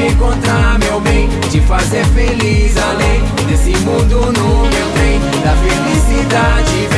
te encontrar, meu bem, te fazer feliz além desse mundo no meu bem, da felicidade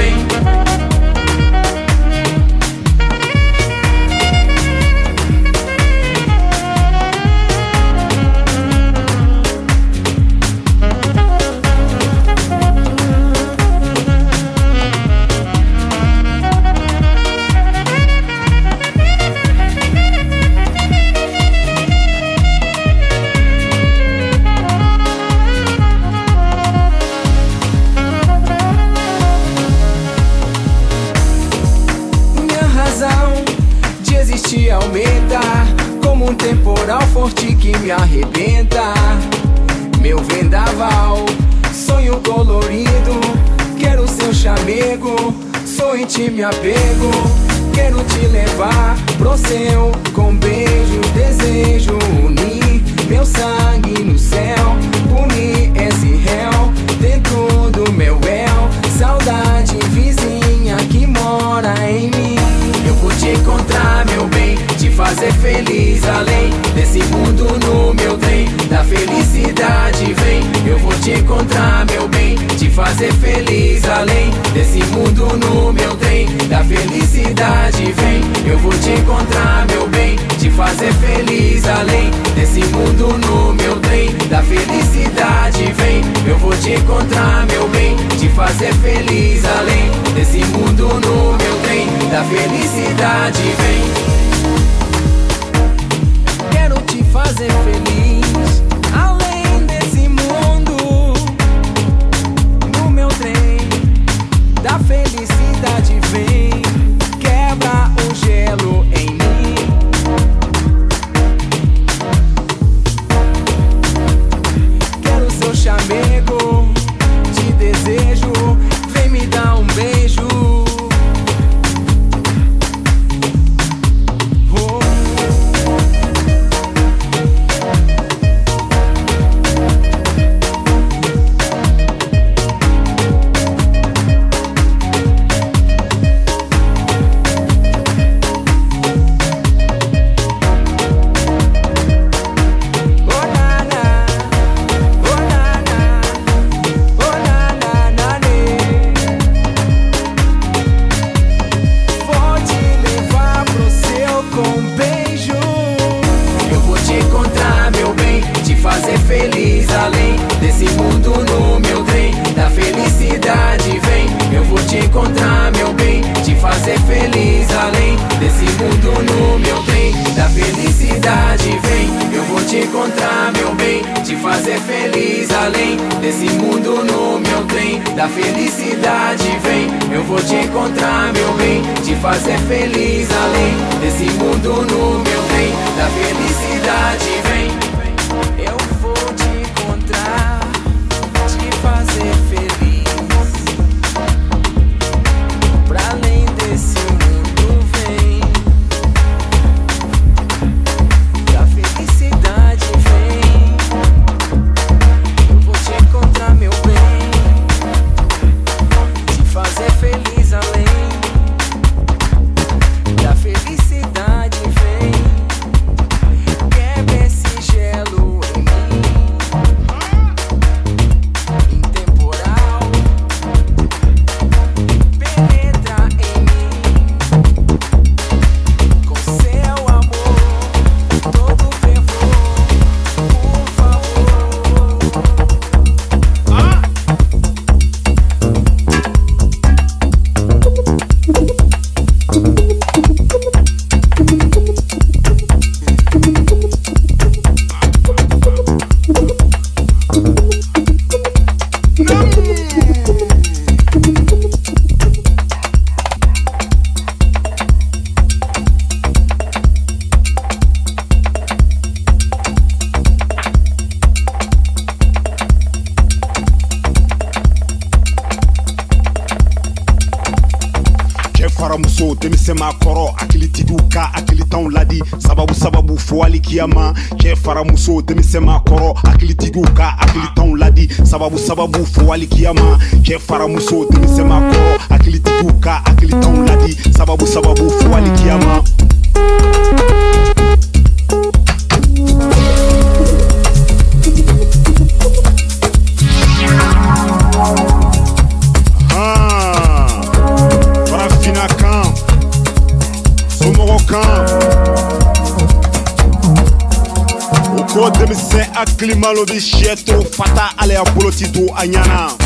felicidade vem. além desse mundo no meu trem. Da felicidade vem, eu vou te encontrar meu bem Te fazer feliz além desse mundo no meu trem. Da felicidade vem wali kiyama cɛ faramuso ti to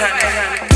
ya ya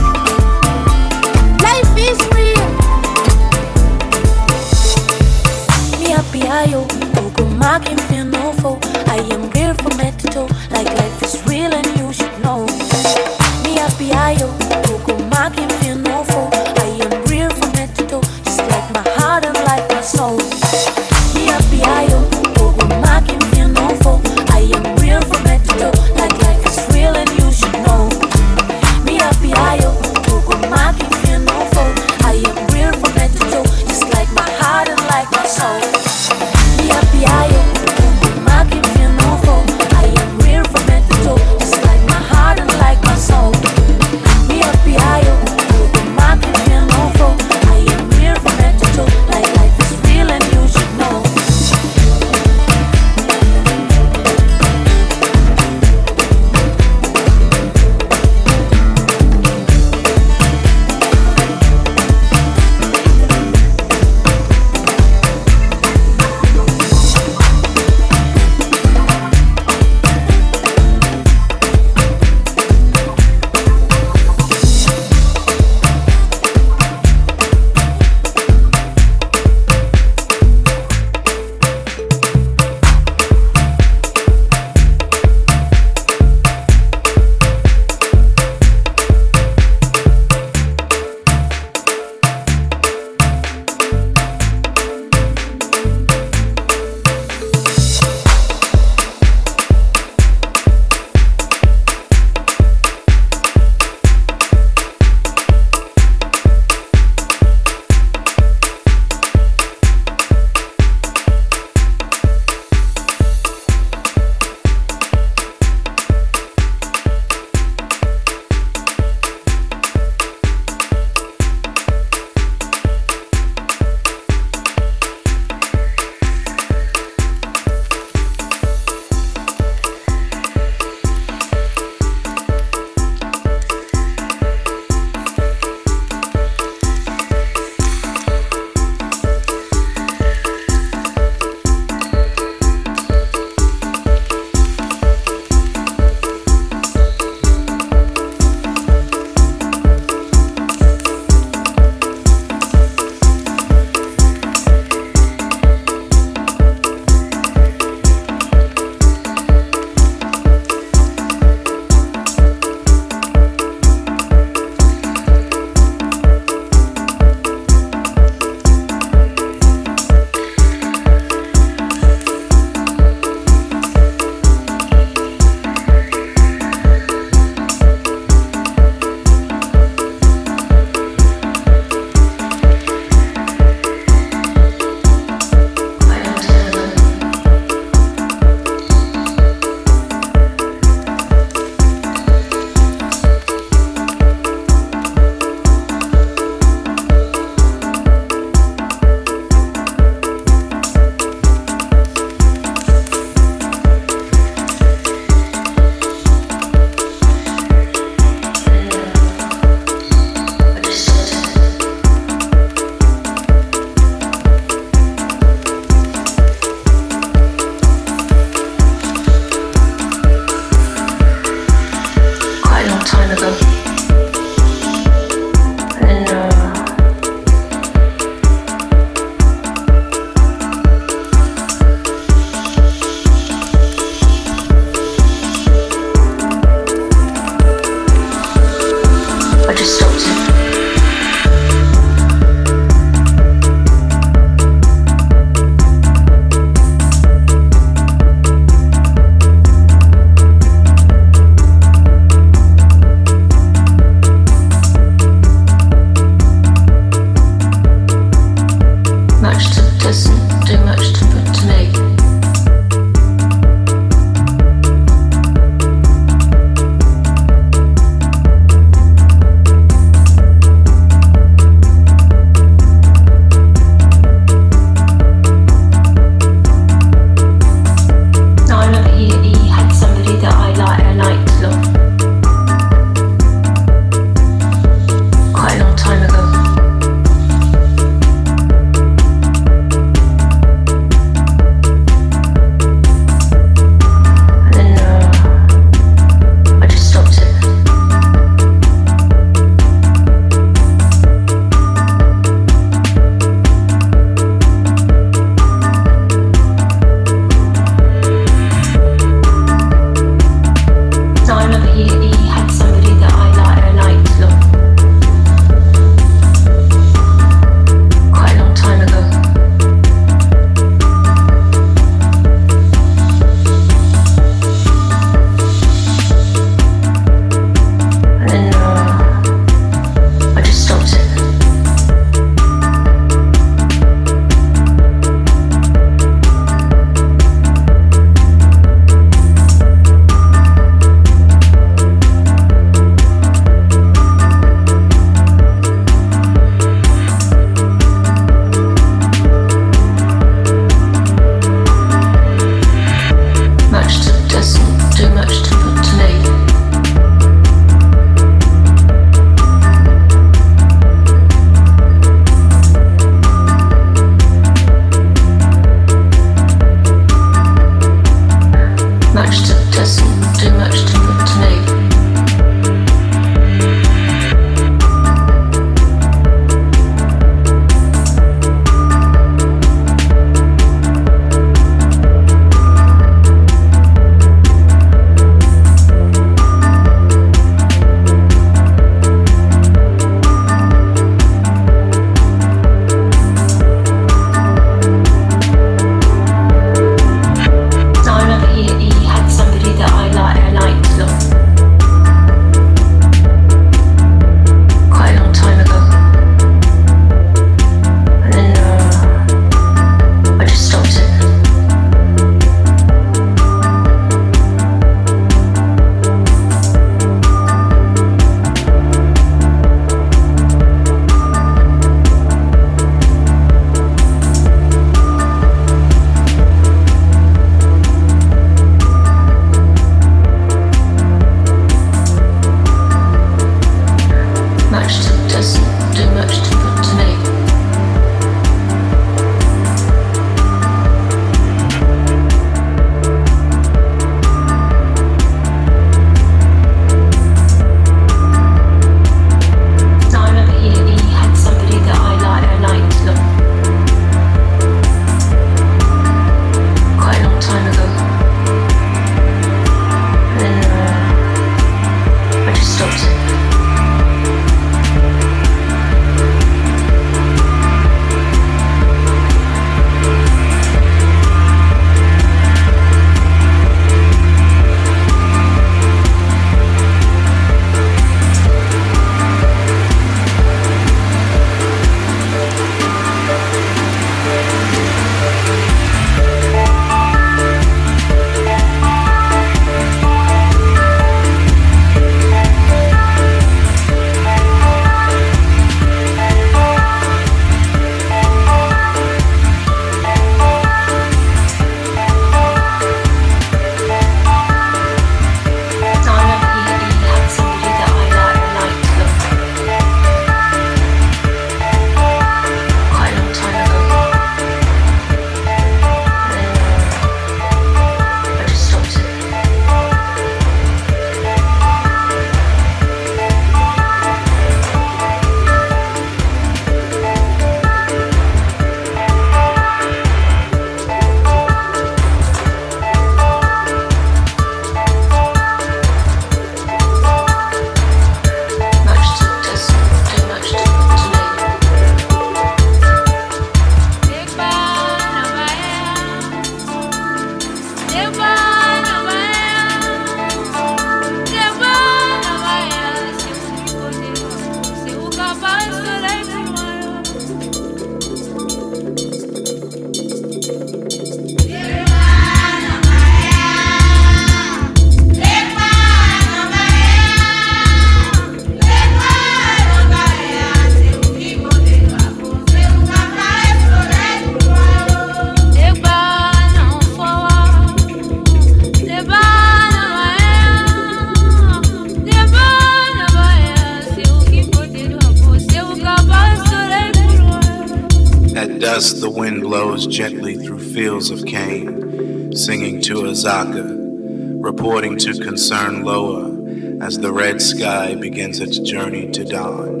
red sky begins its journey to dawn.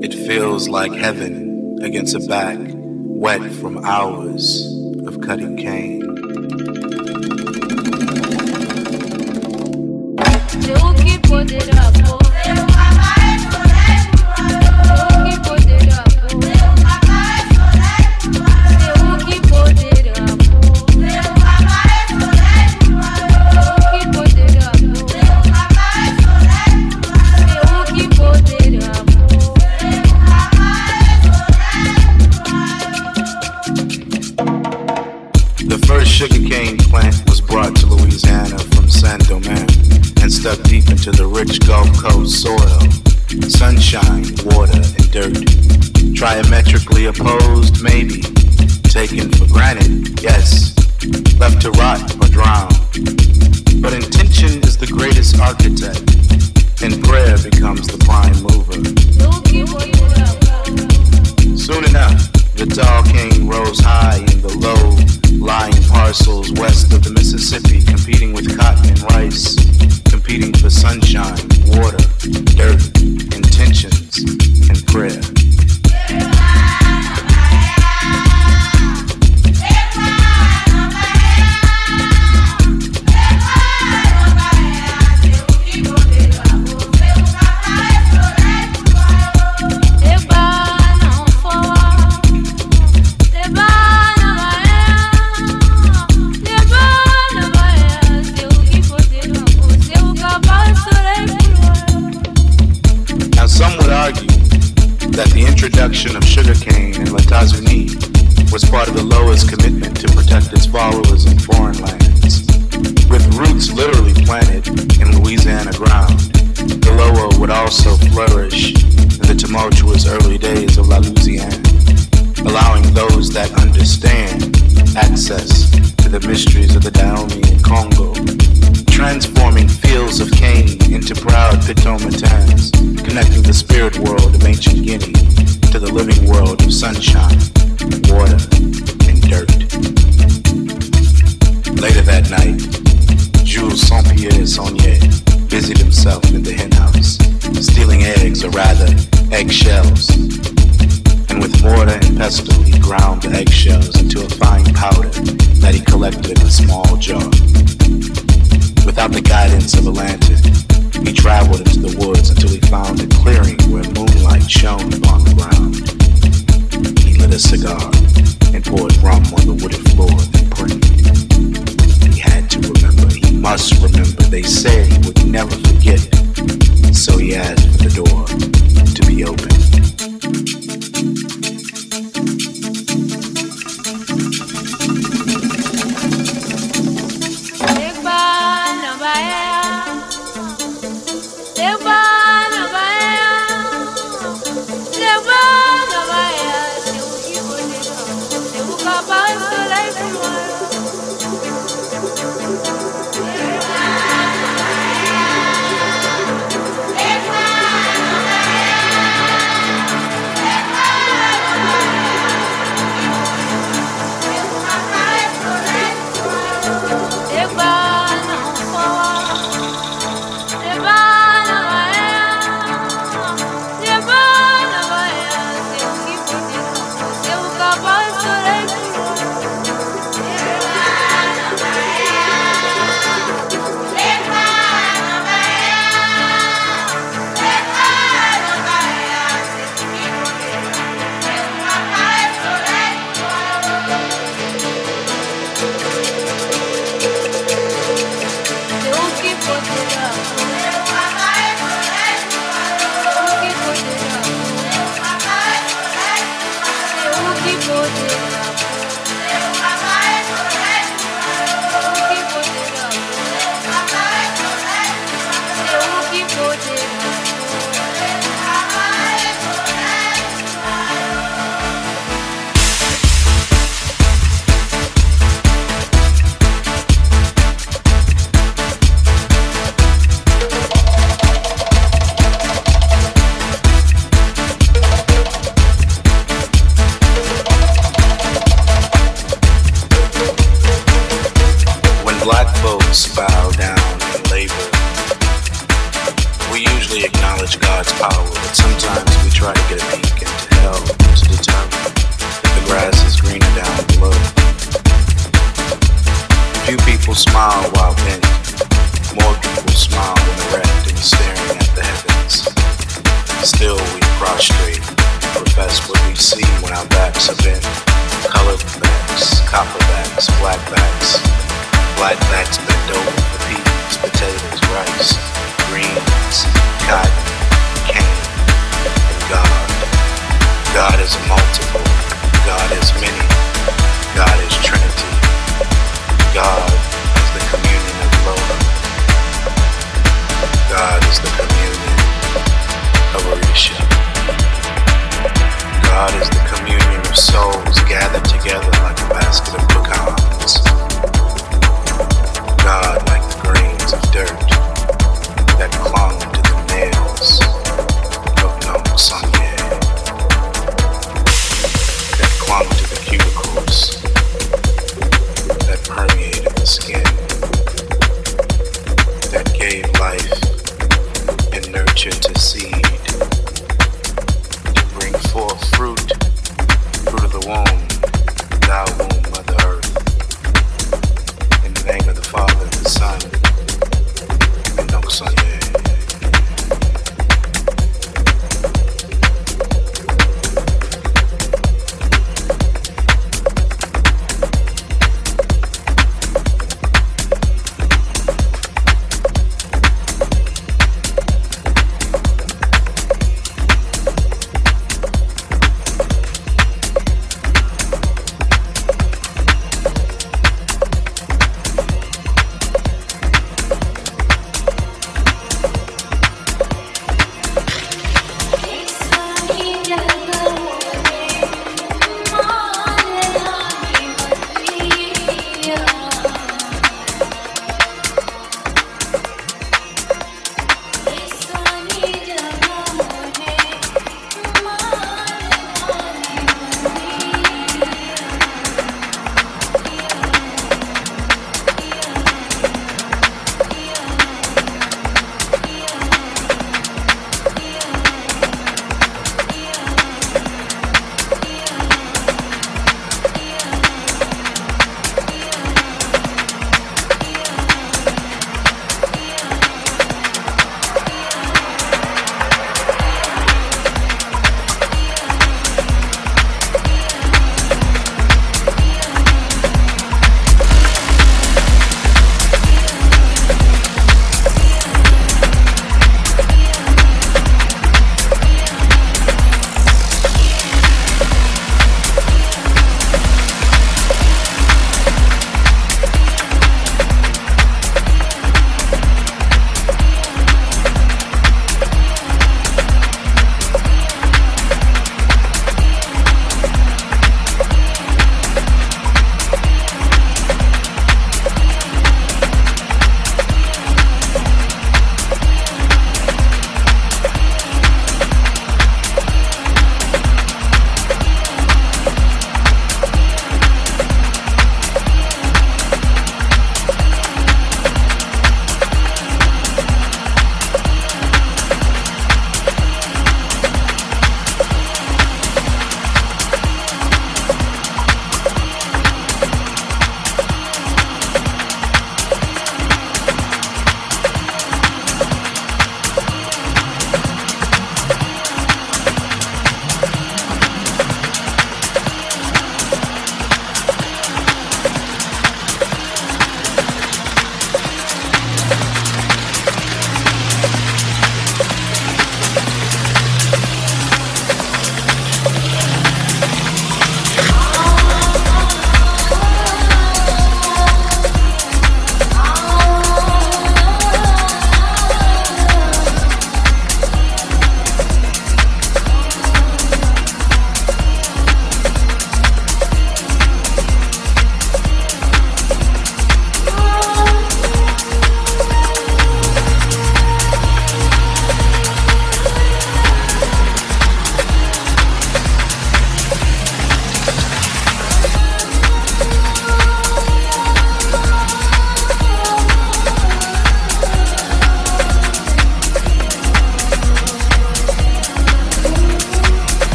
It feels like heaven against a back wet from hours of cutting cane. Taken for